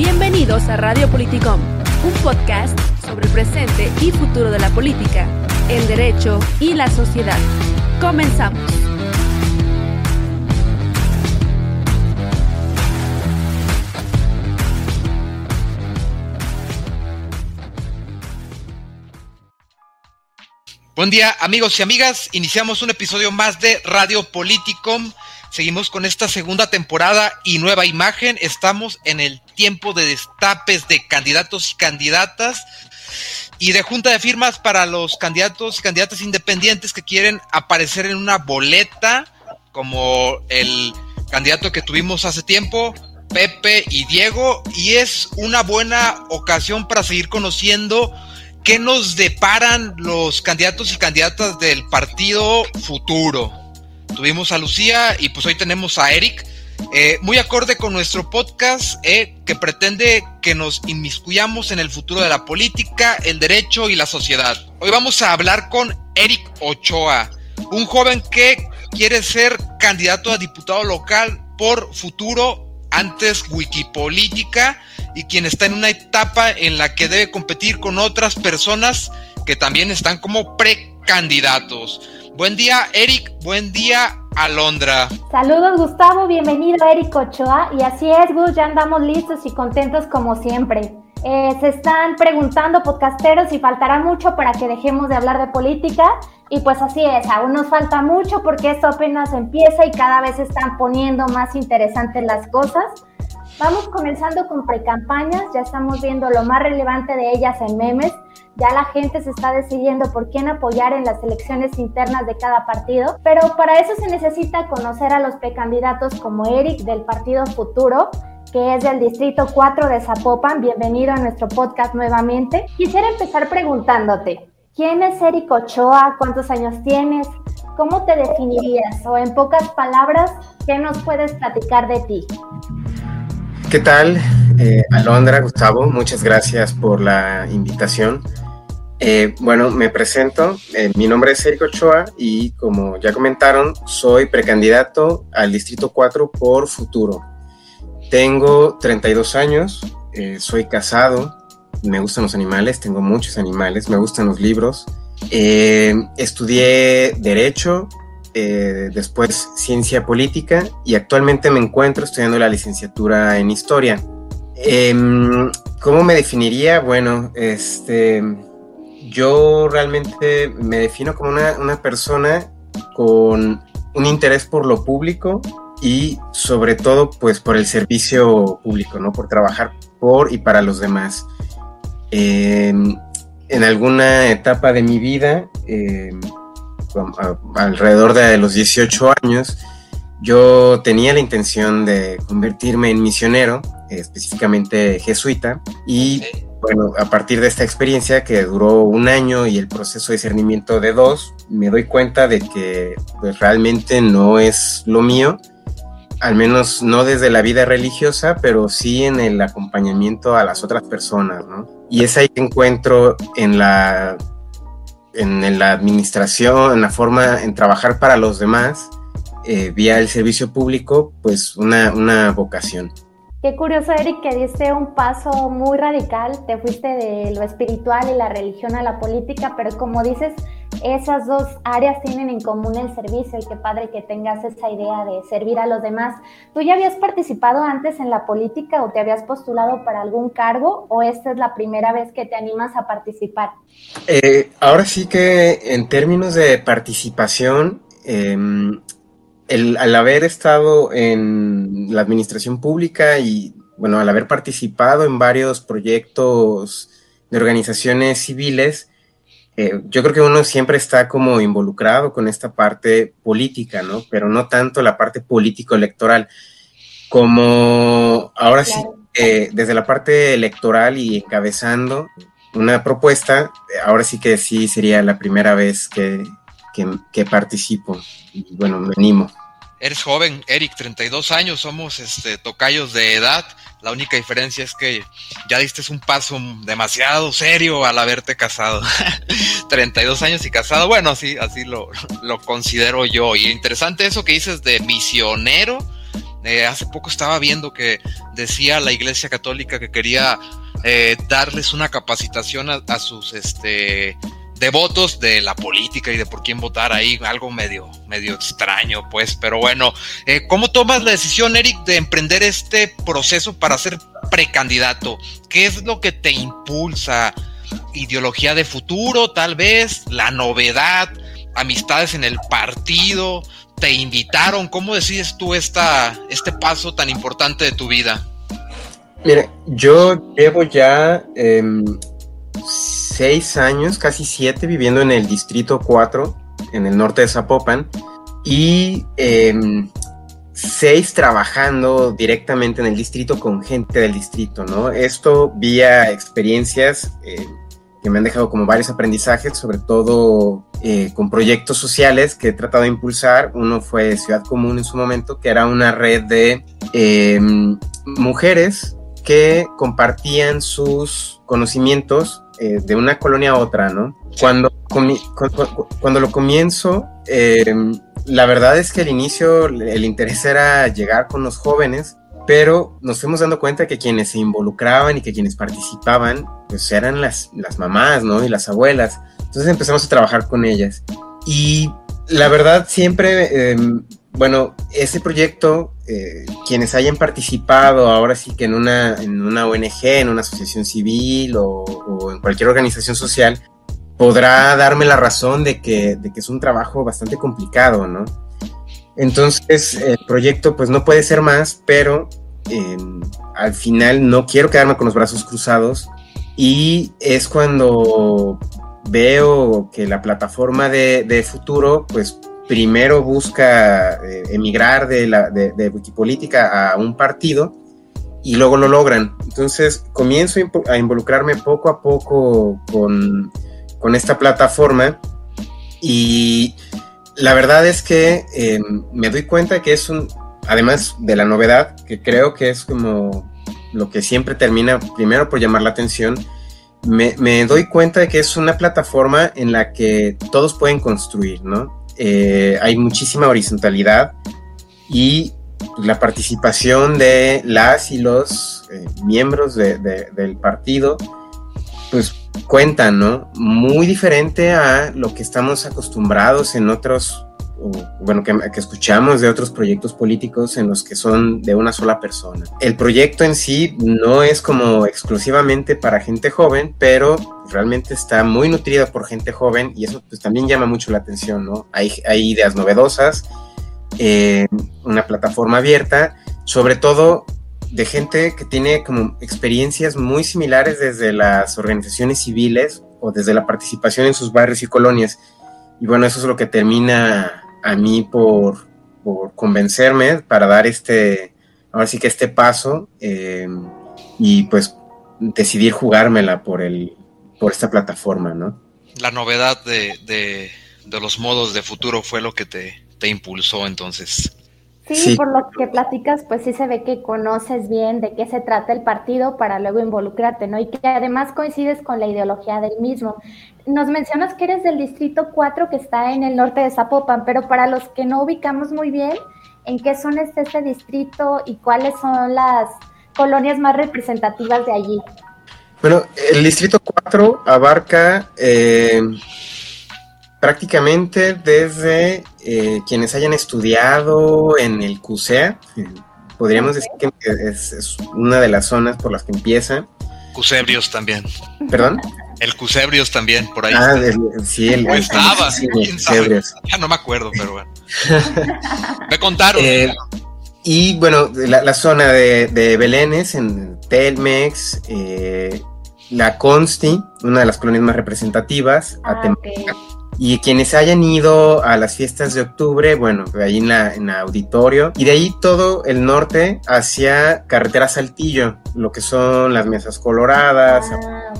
Bienvenidos a Radio Politicom, un podcast sobre el presente y futuro de la política, el derecho y la sociedad. Comenzamos. Buen día amigos y amigas, iniciamos un episodio más de Radio Politicom. Seguimos con esta segunda temporada y nueva imagen. Estamos en el tiempo de destapes de candidatos y candidatas y de junta de firmas para los candidatos y candidatas independientes que quieren aparecer en una boleta, como el candidato que tuvimos hace tiempo, Pepe y Diego, y es una buena ocasión para seguir conociendo ¿Qué nos deparan los candidatos y candidatas del partido futuro? Tuvimos a Lucía y pues hoy tenemos a Eric. Eh, muy acorde con nuestro podcast eh, que pretende que nos inmiscuyamos en el futuro de la política, el derecho y la sociedad. Hoy vamos a hablar con Eric Ochoa, un joven que quiere ser candidato a diputado local por futuro antes Wikipolítica y quien está en una etapa en la que debe competir con otras personas que también están como precandidatos. Buen día, Eric. Buen día, Alondra. Saludos, Gustavo. Bienvenido, Eric Ochoa. Y así es, Gus, ya andamos listos y contentos como siempre. Eh, se están preguntando podcasteros si faltará mucho para que dejemos de hablar de política. Y pues así es, aún nos falta mucho porque esto apenas empieza y cada vez se están poniendo más interesantes las cosas. Vamos comenzando con precampañas, ya estamos viendo lo más relevante de ellas en memes, ya la gente se está decidiendo por quién apoyar en las elecciones internas de cada partido, pero para eso se necesita conocer a los precandidatos como Eric del Partido Futuro, que es del Distrito 4 de Zapopan. Bienvenido a nuestro podcast nuevamente. Quisiera empezar preguntándote, ¿quién es Eric Ochoa? ¿Cuántos años tienes? ¿Cómo te definirías? O en pocas palabras, ¿qué nos puedes platicar de ti? ¿Qué tal? Eh, Alondra, Gustavo, muchas gracias por la invitación. Eh, bueno, me presento. Eh, mi nombre es Eric Ochoa y como ya comentaron, soy precandidato al Distrito 4 por Futuro. Tengo 32 años, soy casado, me gustan los animales, tengo muchos animales, me gustan los libros. estudié Derecho eh, después ciencia política y actualmente me encuentro estudiando la licenciatura en historia. Em, ¿Cómo me definiría? Bueno, este, yo realmente me defino como una, persona con un interés por lo público y sobre todo pues por el servicio público, ¿no? Por trabajar por y para los demás. Em, en alguna etapa de mi vida eh, alrededor de los 18 años, yo tenía la intención de convertirme en misionero, específicamente jesuita, y bueno, a partir de esta experiencia que duró un año y el proceso de discernimiento de dos, me doy cuenta de que pues, realmente no es lo mío, al menos no desde la vida religiosa, pero sí en el acompañamiento a las otras personas, ¿no? Y es ahí que encuentro en la en la administración, en la forma, en trabajar para los demás, eh, vía el servicio público, pues una, una vocación. Qué curioso, Eric, que diste un paso muy radical, te fuiste de lo espiritual y la religión a la política, pero como dices, esas dos áreas tienen en común el servicio y qué padre que tengas esa idea de servir a los demás. ¿Tú ya habías participado antes en la política o te habías postulado para algún cargo o esta es la primera vez que te animas a participar? Eh, ahora sí que en términos de participación, em, al haber estado en la administración pública y, bueno, al haber participado en varios proyectos de organizaciones civiles, eh, yo creo que uno siempre está como involucrado con esta parte política, ¿no? Pero no tanto la parte político-electoral. Como ahora sí, desde la parte electoral y encabezando una propuesta, ahora sí que sí sería la primera vez que, que, participo. Y bueno, me animo. Eres joven, Eric, 32 años, somos este, tocayos de edad. La única diferencia es que ya diste un paso demasiado serio al haberte casado. 32 años y casado, bueno, así, así lo, lo considero yo. Y interesante eso que dices de misionero. Eh, hace poco estaba viendo que decía la Iglesia Católica que quería eh, darles una capacitación a, sus este, devotos de la política y de por quién votar ahí, algo medio, medio extraño, pues. Pero bueno, eh, ¿cómo tomas la decisión, Eric, de emprender este proceso para ser precandidato? ¿Qué es lo que te impulsa? ¿Ideología de futuro, tal vez? ¿La novedad? ¿Amistades en el partido? ¿Te invitaron? ¿Cómo decides tú esta, este paso tan importante de tu vida? Mire, yo llevo ya em, seis años, casi siete, viviendo en el Distrito 4, en el norte de Zapopan, y em, seis trabajando directamente en el distrito con gente del distrito, ¿no? Esto vía experiencias eh, que me han dejado como varios aprendizajes, sobre todo eh, con proyectos sociales que he tratado de impulsar. Uno fue Ciudad Común en su momento, que era una red de em, mujeres que compartían sus conocimientos eh, de una colonia a otra, ¿no? Cuando, cuando, lo comienzo, eh, la verdad es que al inicio el interés era llegar con los jóvenes, pero nos fuimos dando cuenta que quienes se involucraban y que quienes participaban, pues eran las, las mamás, ¿no? Y las abuelas. Entonces empezamos a trabajar con ellas. Y la verdad siempre em, bueno, ese proyecto, eh, quienes hayan participado ahora sí que en una, en una ONG, en una asociación civil o, en cualquier organización social, podrá darme la razón de que, de que es un trabajo bastante complicado, ¿no? Entonces, el proyecto pues no puede ser más, pero em, al final no quiero quedarme con los brazos cruzados y es cuando veo que la plataforma de, de futuro pues primero busca eh, emigrar de, la, de, Wikipolítica a un partido y luego lo logran. Entonces comienzo a involucrarme poco a poco con, con esta plataforma y la verdad es que em, me doy cuenta que es un, además de la novedad, que creo que es como lo que siempre termina primero por llamar la atención, me, me, doy cuenta de que es una plataforma en la que todos pueden construir, ¿no? Eh, hay muchísima horizontalidad y la participación de las y los eh, miembros del partido, pues cuentan, ¿no? Muy diferente a lo que estamos acostumbrados en otros bueno, que, escuchamos de otros proyectos políticos en los que son de una sola persona. El proyecto en sí no es como exclusivamente para gente joven, pero realmente está muy nutrida por gente joven y eso pues también llama mucho la atención, ¿no? Hay, hay ideas novedosas, eh, una plataforma abierta, sobre todo de gente que tiene como experiencias muy similares desde las organizaciones civiles o desde la participación en sus barrios y colonias. Y bueno, eso es lo que termina a mí por, convencerme para dar este, ahora sí que este paso em, y pues decidir jugármela por, el, por esta plataforma, ¿no? La novedad de, de, los modos de futuro fue lo que te, te impulsó entonces. Sí, por lo que platicas, pues sí se ve que conoces bien de qué se trata el partido para luego involucrarte, ¿no? Y que además coincides con la ideología del mismo. Nos mencionas que eres del distrito 4 que está en el norte de Zapopan, pero para los que no ubicamos muy bien, ¿en qué zona está este distrito y cuáles son las colonias más representativas de allí? Bueno, el distrito 4 abarca... Eh prácticamente desde eh, quienes hayan estudiado en el CUSEA, podríamos decir que es, una de las zonas por las que empieza. Cusebrios también. ¿Perdón? El Cusebrios también, por ahí. Ah, sí, el, estaba. Ya no me acuerdo, pero bueno. me contaron. Eh, y bueno, la, zona de, de, Belénes, en Telmex, eh, la Consti, una de las colonias más representativas, ah, y quienes hayan ido a las fiestas de octubre, bueno, ahí en la, en auditorio, y de ahí todo el norte hacia carretera Saltillo, lo que son las mesas coloradas, ah,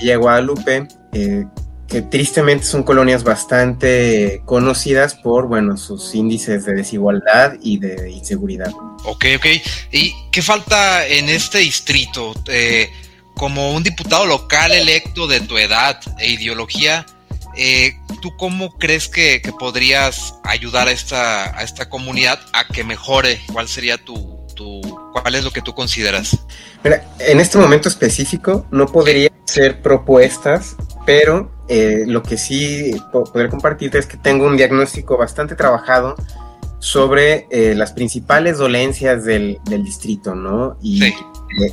y a Guadalupe, eh, que tristemente son colonias bastante conocidas por, bueno, sus índices de desigualdad y de inseguridad. Ok, ok. ¿Y qué falta en este distrito? Eh, como un diputado local electo de tu edad e ideología, eh, ¿tú cómo crees que, podrías ayudar a esta, a esta comunidad a que mejore? ¿Cuál sería tu, tu, cuál es lo que tú consideras? Mira, en este momento específico no podría hacer propuestas, pero eh, lo que sí poder compartirte es que tengo un diagnóstico bastante trabajado sobre eh, las principales dolencias del, distrito, ¿no? Y,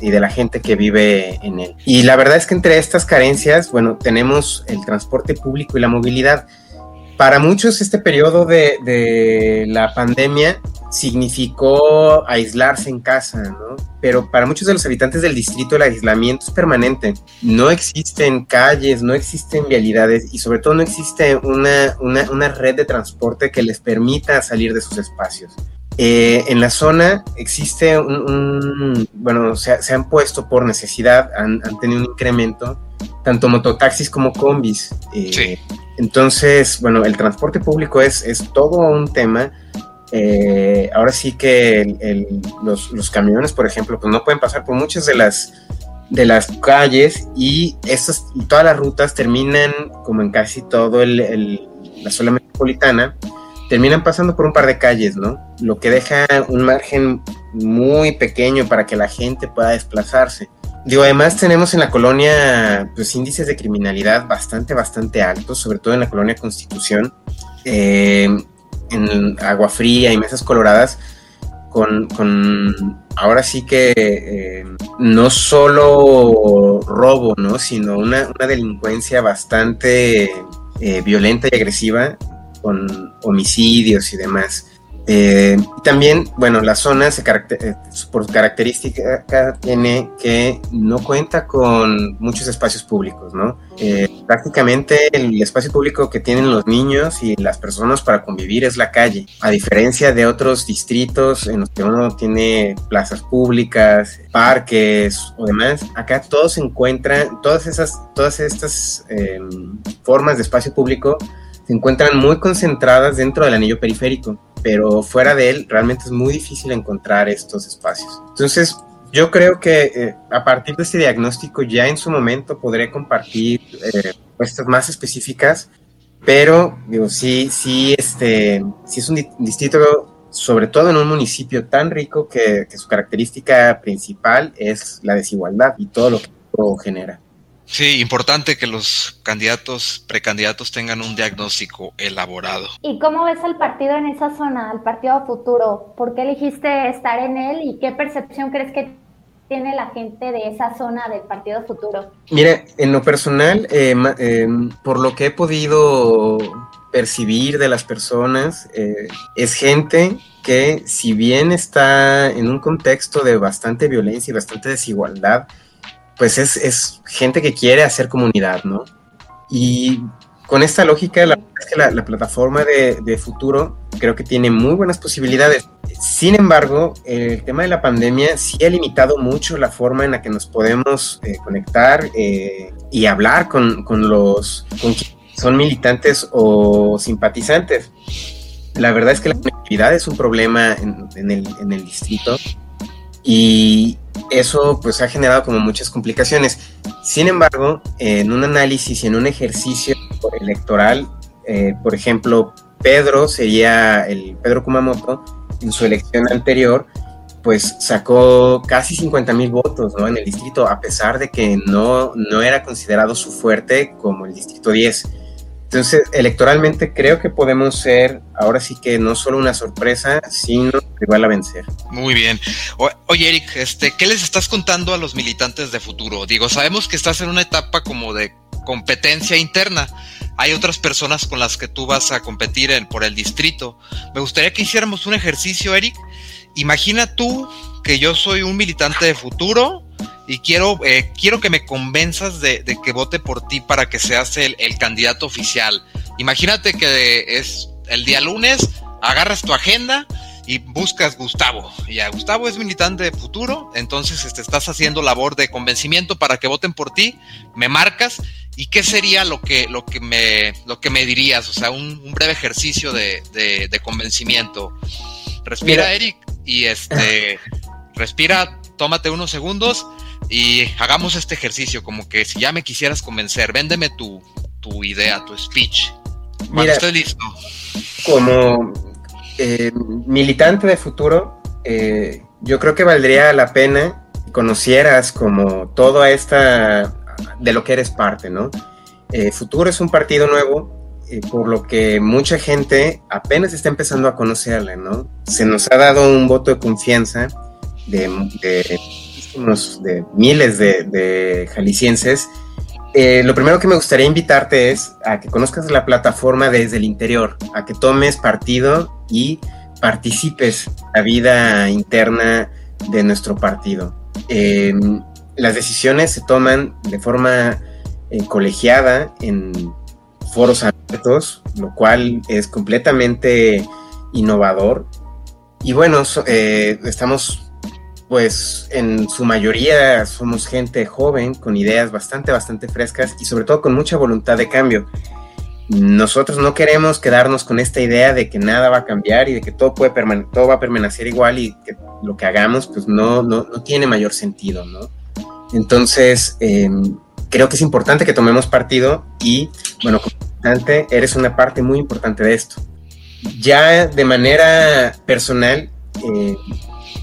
y, de la gente que vive en él. Y la verdad es que entre estas carencias, bueno, tenemos el transporte público y la movilidad. Para muchos este periodo de, de la pandemia significó aislarse en casa, ¿no? Pero para muchos de los habitantes del distrito el aislamiento es permanente. No existen calles, no existen vialidades y sobre todo no existe una, una, red de transporte que les permita salir de sus espacios. Eh, en la zona existe un, bueno, se, se, han puesto por necesidad, han, han, tenido un incremento, tanto mototaxis como combis. Eh, sí. Entonces, bueno, el transporte público es, es todo un tema eh, ahora sí que los, camiones, por ejemplo, pues no pueden pasar por muchas de las, de las calles y estas, todas las rutas terminan, como en casi todo el, la zona metropolitana, terminan pasando por un par de calles, ¿no? Lo que deja un margen muy pequeño para que la gente pueda desplazarse. Digo, además tenemos en la colonia pues índices de criminalidad bastante, bastante altos, sobre todo en la colonia Constitución. Eh, en agua fría y mesas coloradas con, ahora sí que eh, no solo robo, ¿no? sino una, delincuencia bastante eh, violenta y agresiva con homicidios y demás. Eh, también, bueno, la zona se eh, por característica tiene que no cuenta con muchos espacios públicos, ¿no? Eh, prácticamente el espacio público que tienen los niños y las personas para convivir es la calle, a diferencia de otros distritos en los que uno tiene plazas públicas, parques o demás, acá todo se encuentra, todas esas, todas estas em, formas de espacio público se encuentran muy concentradas dentro del anillo periférico pero fuera de él realmente es muy difícil encontrar estos espacios. Entonces, yo creo que eh, a partir de este diagnóstico ya en su momento podré compartir eh, más específicas, pero digo, sí, sí, este, sí es un distrito, sobre todo en un municipio tan rico que, que su característica principal es la desigualdad y todo lo que genera. Sí, importante que los candidatos, precandidatos tengan un diagnóstico elaborado. ¿Y cómo ves al partido en esa zona, al partido futuro? ¿Por qué elegiste estar en él y qué percepción crees que tiene la gente de esa zona del partido futuro? Mira, en lo personal, eh, eh, por lo que he podido percibir de las personas, eh, es gente que si bien está en un contexto de bastante violencia y bastante desigualdad, pues es, es, gente que quiere hacer comunidad, ¿no? Y con esta lógica, la, la, plataforma de, futuro creo que tiene muy buenas posibilidades. Sin embargo, el tema de la pandemia sí ha limitado mucho la forma en la que nos podemos eh, conectar eh, y hablar con, con los con son militantes o simpatizantes. La verdad es que la conectividad es un problema en, el, en el distrito y, eso pues ha generado como muchas complicaciones. Sin embargo, en un análisis y en un ejercicio electoral, eh, por ejemplo, Pedro sería el Pedro Kumamoto en su elección anterior, pues sacó casi 50 mil votos en el distrito, a pesar de que no, no era considerado su fuerte como el distrito 10. Entonces, electoralmente creo que podemos ser ahora sí que no solo una sorpresa, sino rival a vencer. Muy bien. oye, Eric, este, ¿qué les estás contando a los militantes de futuro? Digo, sabemos que estás en una etapa como de competencia interna. Hay otras personas con las que tú vas a competir en, por el distrito. Me gustaría que hiciéramos un ejercicio, Eric. Imagina tú que yo soy un militante de futuro y quiero, eh, quiero que me convenzas de, que vote por ti para que seas el, candidato oficial. Imagínate que es el día lunes, agarras tu agenda y buscas Gustavo. Y a Gustavo es militante de futuro, entonces te este, estás haciendo labor de convencimiento para que voten por ti, me marcas. ¿Y qué sería lo que, lo que, me, lo que me dirías? O sea, un, breve ejercicio de, de, convencimiento. Respira, Eric, y este, respira, tómate unos segundos y hagamos este ejercicio, como que si ya me quisieras convencer, véndeme tu, tu idea, tu speech. Mira, estoy listo. Como eh, militante de futuro, eh, yo creo que valdría la pena conocieras como toda esta de lo que eres parte, ¿no? Eh, futuro es un partido nuevo, por lo que mucha gente apenas está empezando a conocerle, ¿no? Se nos ha dado un voto de confianza de, de, miles de, jaliscienses. Eh, lo primero que me gustaría invitarte es a que conozcas la plataforma desde el interior, a que tomes partido y participes en la vida interna de nuestro partido. Eh, las decisiones se toman de forma eh, colegiada en foros abiertos, lo cual es completamente innovador. Y bueno, eh, estamos pues en su mayoría somos gente joven con ideas bastante, bastante frescas y sobre todo con mucha voluntad de cambio. Nosotros no queremos quedarnos con esta idea de que nada va a cambiar y de que todo, puede todo va a permanecer igual y que lo que hagamos pues no, no, no tiene mayor sentido, ¿no? Entonces, eh, creo que es importante que tomemos partido y, bueno, importante, eres una parte muy importante de esto. Ya de manera personal, eh,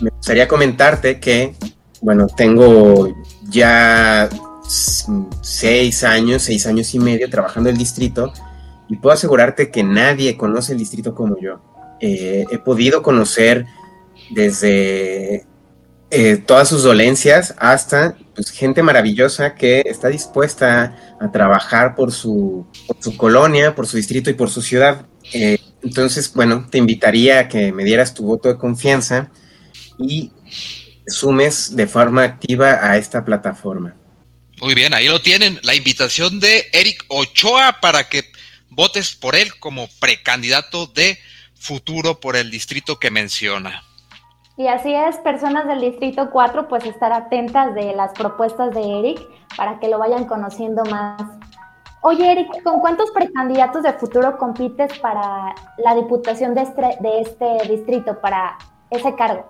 me gustaría comentarte que, bueno, tengo ya seis años, seis años y medio trabajando el distrito y puedo asegurarte que nadie conoce el distrito como yo. Eh, he podido conocer desde eh, todas sus dolencias hasta pues, gente maravillosa que está dispuesta a trabajar por su, su colonia, por su distrito y por su ciudad. Eh, entonces, bueno, te invitaría a que me dieras tu voto de confianza y sumes de forma activa a esta plataforma. Muy bien, ahí lo tienen, la invitación de Eric Ochoa para que votes por él como precandidato de futuro por el distrito que menciona. Y así es, personas del Distrito 4, pues estar atentas de las propuestas de Eric para que lo vayan conociendo más. Oye, Eric, ¿con cuántos precandidatos de futuro compites para la diputación de este, de este distrito, para ese cargo?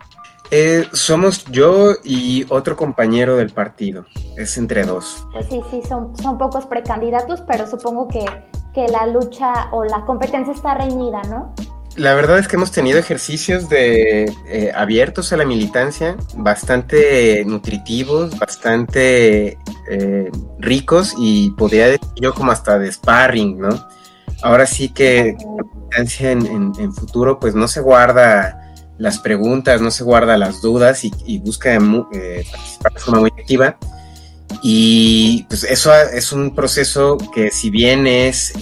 Eh, somos yo y otro compañero del partido. Es entre dos. Pues sí, sí, son, son pocos precandidatos, pero supongo que, que la lucha o la competencia está reñida, ¿no? La verdad es que hemos tenido ejercicios de eh, abiertos a la militancia, bastante nutritivos, bastante eh, ricos y podría decir yo como hasta de sparring, ¿no? Ahora sí que la militancia en, futuro pues no se guarda las preguntas, no se guarda las dudas y, busca eh, participar de forma muy activa. Y pues eso es un proceso que si bien es,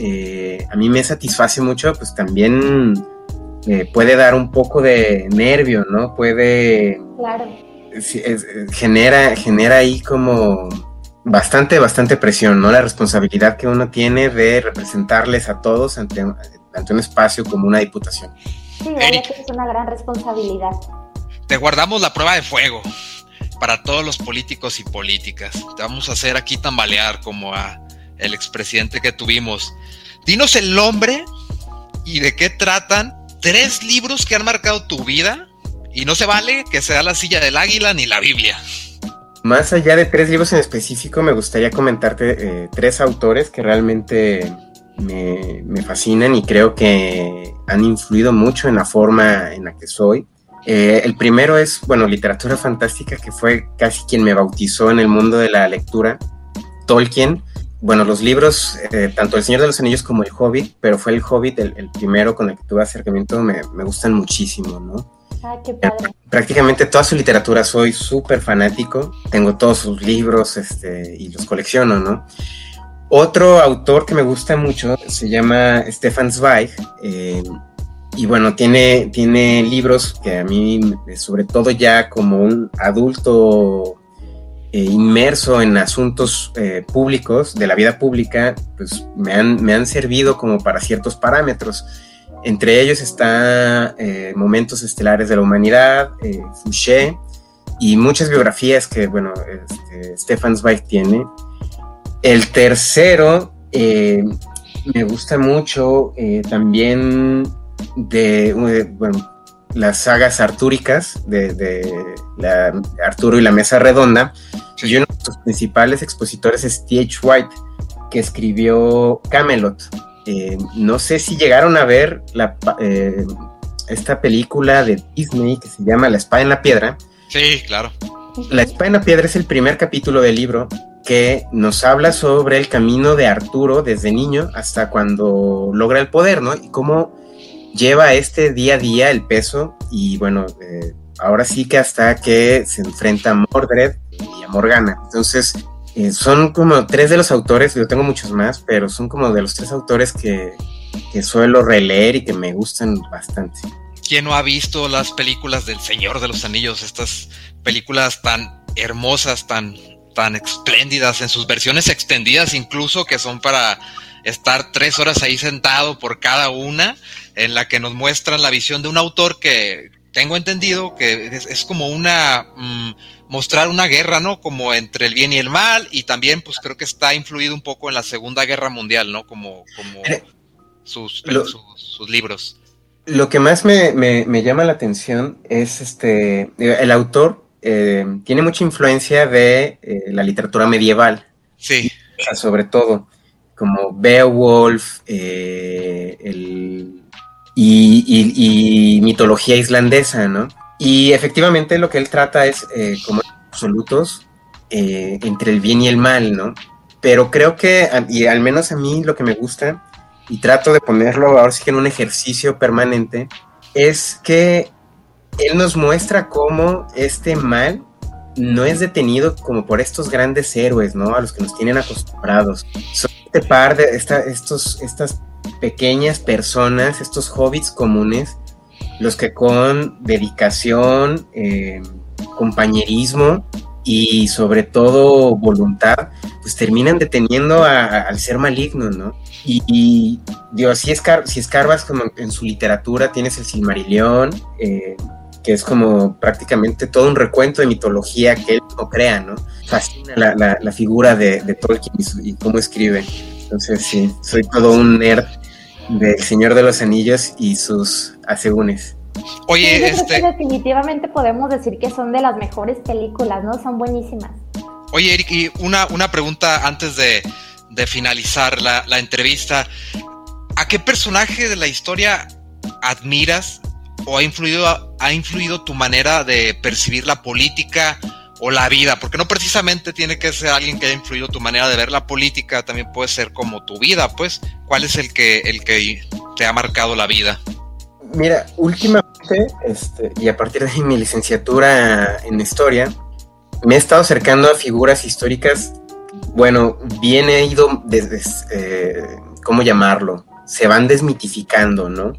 a mí me satisface mucho, pues también eh, puede dar un poco de nervio, ¿no? Puede... Claro. genera, genera ahí como bastante, bastante presión, ¿no? La responsabilidad que uno tiene de representarles a todos ante, ante un espacio como una diputación. Sí, es una gran responsabilidad. Te guardamos la prueba de fuego para todos los políticos y políticas. Te vamos a hacer aquí tambalear como a el expresidente que tuvimos. Dinos el nombre y de qué tratan tres libros que han marcado tu vida y no se vale que sea la silla del águila ni la Biblia. Más allá de tres libros en específico, me gustaría comentarte eh, tres autores que realmente me, fascinan y creo que han influido mucho en la forma en la que soy. Eh, el primero es, bueno, literatura fantástica, que fue casi quien me bautizó en el mundo de la lectura, Tolkien bueno, los libros, eh, tanto El Señor de los Anillos como El Hobbit, pero fue El Hobbit el, primero con el que tuve acercamiento, me, gustan muchísimo, ¿no? Ah, qué padre. Prácticamente toda su literatura soy súper fanático, tengo todos sus libros este, y los colecciono, ¿no? Otro autor que me gusta mucho se llama Stefan Zweig, eh, y bueno, tiene, tiene libros que a mí, sobre todo ya como un adulto eh, inmerso en asuntos eh, públicos, de la vida pública, pues me han, me han servido como para ciertos parámetros. Entre ellos está eh, Momentos Estelares de la Humanidad, Fouché, y muchas biografías que, bueno, este, Stefan Zweig tiene. El tercero, me gusta mucho también de, bueno, las sagas artúricas de, Arturo y la Mesa Redonda, y uno de sus principales expositores es T.H. White, que escribió Camelot. Eh, no sé si llegaron a ver la, eh, esta película de Disney que se llama La espada en la piedra. Sí, claro. La espada piedra es el primer capítulo del libro que nos habla sobre el camino de Arturo desde niño hasta cuando logra el poder, ¿no? Y cómo lleva este día a día el peso y bueno, eh, ahora sí que hasta que se enfrenta a Mordred y a Morgana. Entonces, eh, son como tres de los autores, yo tengo muchos más, pero son como de los tres autores que, que suelo releer y que me gustan bastante. ¿Quién no ha visto las películas del Señor de los Anillos? Estas películas tan hermosas, tan, tan espléndidas, en sus versiones extendidas incluso, que son para estar tres horas ahí sentado por cada una, en la que nos muestran la visión de un autor que tengo entendido que es, como una mm, mostrar una guerra, ¿no? Como entre el bien y el mal, y también pues creo que está influido un poco en la Segunda Guerra Mundial, ¿no? Como, como eh, sus, sus, libros. Lo que más me, me, llama la atención es este, el autor eh, tiene mucha influencia de eh, la literatura medieval. Sí. sobre todo como Beowulf, eh, y, mitología islandesa, ¿no? Y efectivamente lo que él trata es como absolutos entre el bien y el mal, ¿no? Pero creo que, y al menos a mí lo que me gusta, y trato de ponerlo ahora sí que en un ejercicio permanente, es que él nos muestra cómo este mal no es detenido como por estos grandes héroes, ¿no? A los que nos tienen acostumbrados. Son este par de estos, estas pequeñas personas, estos hobbits comunes, los que con dedicación, eh, compañerismo y sobre todo voluntad, pues terminan deteniendo al ser maligno, ¿no? Y, digo, si, si escarbas como en su literatura, tienes el Silmarillion, eh, que es como prácticamente todo un recuento de mitología que él no crea, ¿no? Fascina la, figura de, Tolkien y, cómo escribe. Entonces, sí, soy todo un nerd del Señor de los Anillos y sus asegúnes. Oye, este... definitivamente podemos decir que son de las mejores películas, ¿no? Son buenísimas. Oye, Eric, y una, una pregunta antes de, finalizar la, la entrevista. ¿A qué personaje de la historia admiras o ha influido, ha influido tu manera de percibir la política o la vida? Porque no precisamente tiene que ser alguien que haya influido tu manera de ver la política, también puede ser como tu vida, pues. ¿Cuál es el que, el que te ha marcado la vida? Mira, últimamente, este, y a partir de mi licenciatura en historia, me he estado acercando a figuras históricas, bueno, bien he ido desde, eh, ¿cómo llamarlo? Se van desmitificando, ¿no?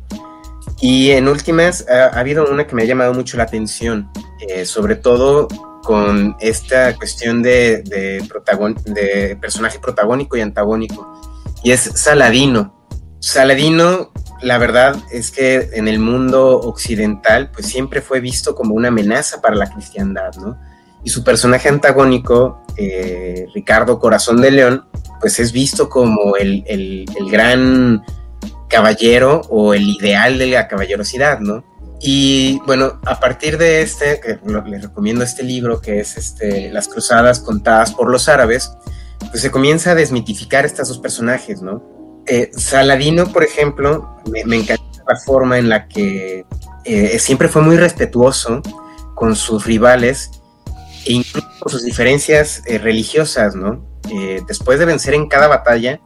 Y en últimas, ha, habido una que me ha llamado mucho la atención, eh, sobre todo con esta cuestión de, de, personaje protagónico y antagónico, y es Saladino. Saladino, la verdad es que en el mundo occidental, pues siempre fue visto como una amenaza para la cristiandad, ¿no? Y su personaje antagónico, eh, Ricardo Corazón de León, pues es visto como el, el, el gran caballero o el ideal de la caballerosidad, ¿no? Y bueno, a partir de este, que les recomiendo este libro, que es este, Las Cruzadas contadas por los árabes, pues se comienza a desmitificar estos dos personajes, ¿no? Eh, Saladino, por ejemplo, me, encanta la forma en la que eh, siempre fue muy respetuoso con sus rivales e incluso con sus diferencias eh, religiosas, ¿no? después de vencer en cada batalla,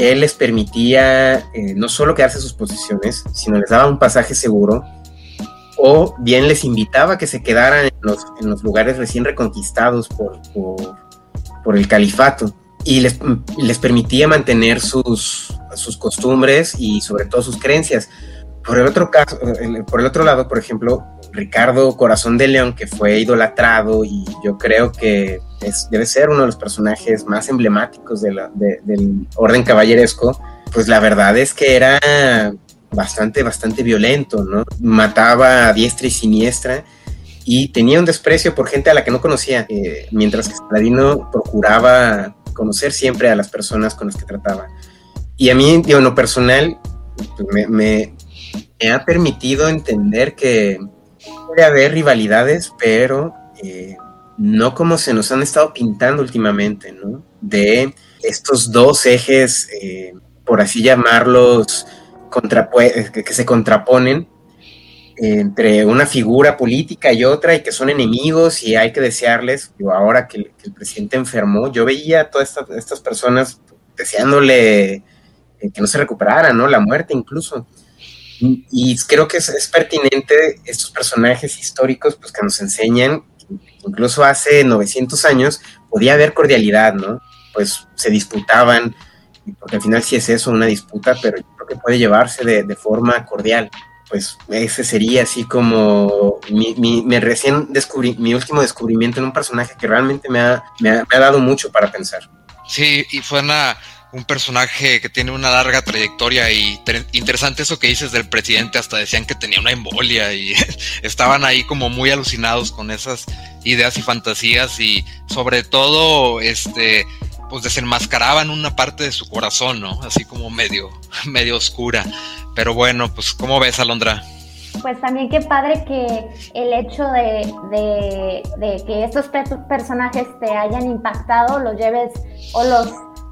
él les permitía eh, no solo quedarse en sus posiciones, sino les daba un pasaje seguro, o bien les invitaba a que se quedaran en los, lugares recién reconquistados por, el califato, y les, les permitía mantener sus, sus, costumbres y sobre todo sus creencias. Por el otro caso, por el otro lado, por ejemplo, Ricardo Corazón de León, que fue idolatrado y yo creo que debe ser uno de los personajes más emblemáticos del orden caballeresco, pues la verdad es que era bastante, bastante violento, ¿no? Mataba a diestra y siniestra y tenía un desprecio por gente a la que no conocía, eh, mientras que Saladino procuraba conocer siempre a las personas con las que trataba. Y a mí, en lo personal, pues, me ha permitido entender que puede haber rivalidades, pero eh, no como se nos han estado pintando últimamente, ¿no? De estos dos ejes eh, por así llamarlos, que se contraponen entre una figura política y otra y que son enemigos y hay que desearles, ahora que, el presidente enfermó, yo veía a todas estas, personas deseándole eh, que no se recuperara, ¿no? La muerte incluso. Y, creo que es, pertinente estos personajes históricos pues, que nos enseñan, incluso hace 900 años podía haber cordialidad, ¿no? Pues se disputaban, porque al final sí es eso, una disputa, pero creo que puede llevarse de, forma cordial pues ese sería así como mi, recién descubrí, mi último descubrimiento en un personaje que realmente me ha, me ha, dado mucho para pensar. Sí, y fue un personaje que tiene una larga trayectoria y interesante eso que dices del presidente, hasta decían que tenía una embolia y estaban ahí como muy alucinados con esas ideas y fantasías y sobre todo este pues desenmascaraban una parte de su corazón, ¿no? Así como medio, medio oscura. Pero bueno, pues ¿cómo ves, Alondra? Pues también qué padre que el hecho de, de, que estos personajes te hayan impactado, los lleves o los,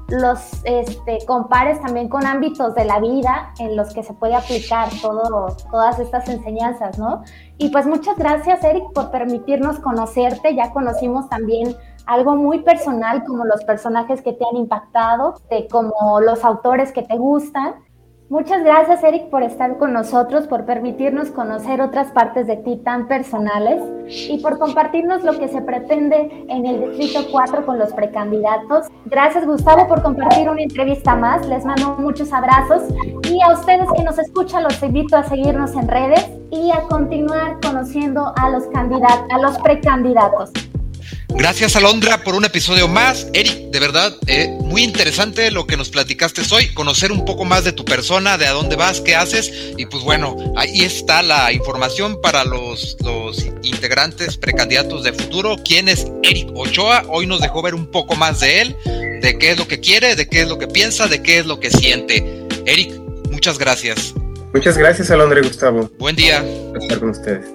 los este, compares también con ámbitos de la vida en los que se puede aplicar todo, todas estas enseñanzas, ¿no? Y pues muchas gracias, Eric, por permitirnos conocerte. Ya conocimos también algo muy personal como los personajes que te han impactado, de como los autores que te gustan. Muchas gracias, Eric, por estar con nosotros, por permitirnos conocer otras partes de ti tan personales y por compartirnos lo que se pretende en el Distrito 4 con los precandidatos. Gracias, Gustavo, por compartir una entrevista más. Les mando muchos abrazos y a ustedes que nos escuchan los invito a seguirnos en redes y a continuar conociendo a los a los precandidatos. Gracias Alondra por un episodio más. Eric, de verdad, eh, muy interesante lo que nos platicaste hoy, conocer un poco más de tu persona, de a dónde vas, qué haces. Y pues bueno, ahí está la información para los, los integrantes precandidatos de futuro. ¿Quién es Eric Ochoa? Hoy nos dejó ver un poco más de él, de qué es lo que quiere, de qué es lo que piensa, de qué es lo que siente. Eric, muchas gracias. Muchas gracias Alondra y Gustavo. Buen día. estar con ustedes.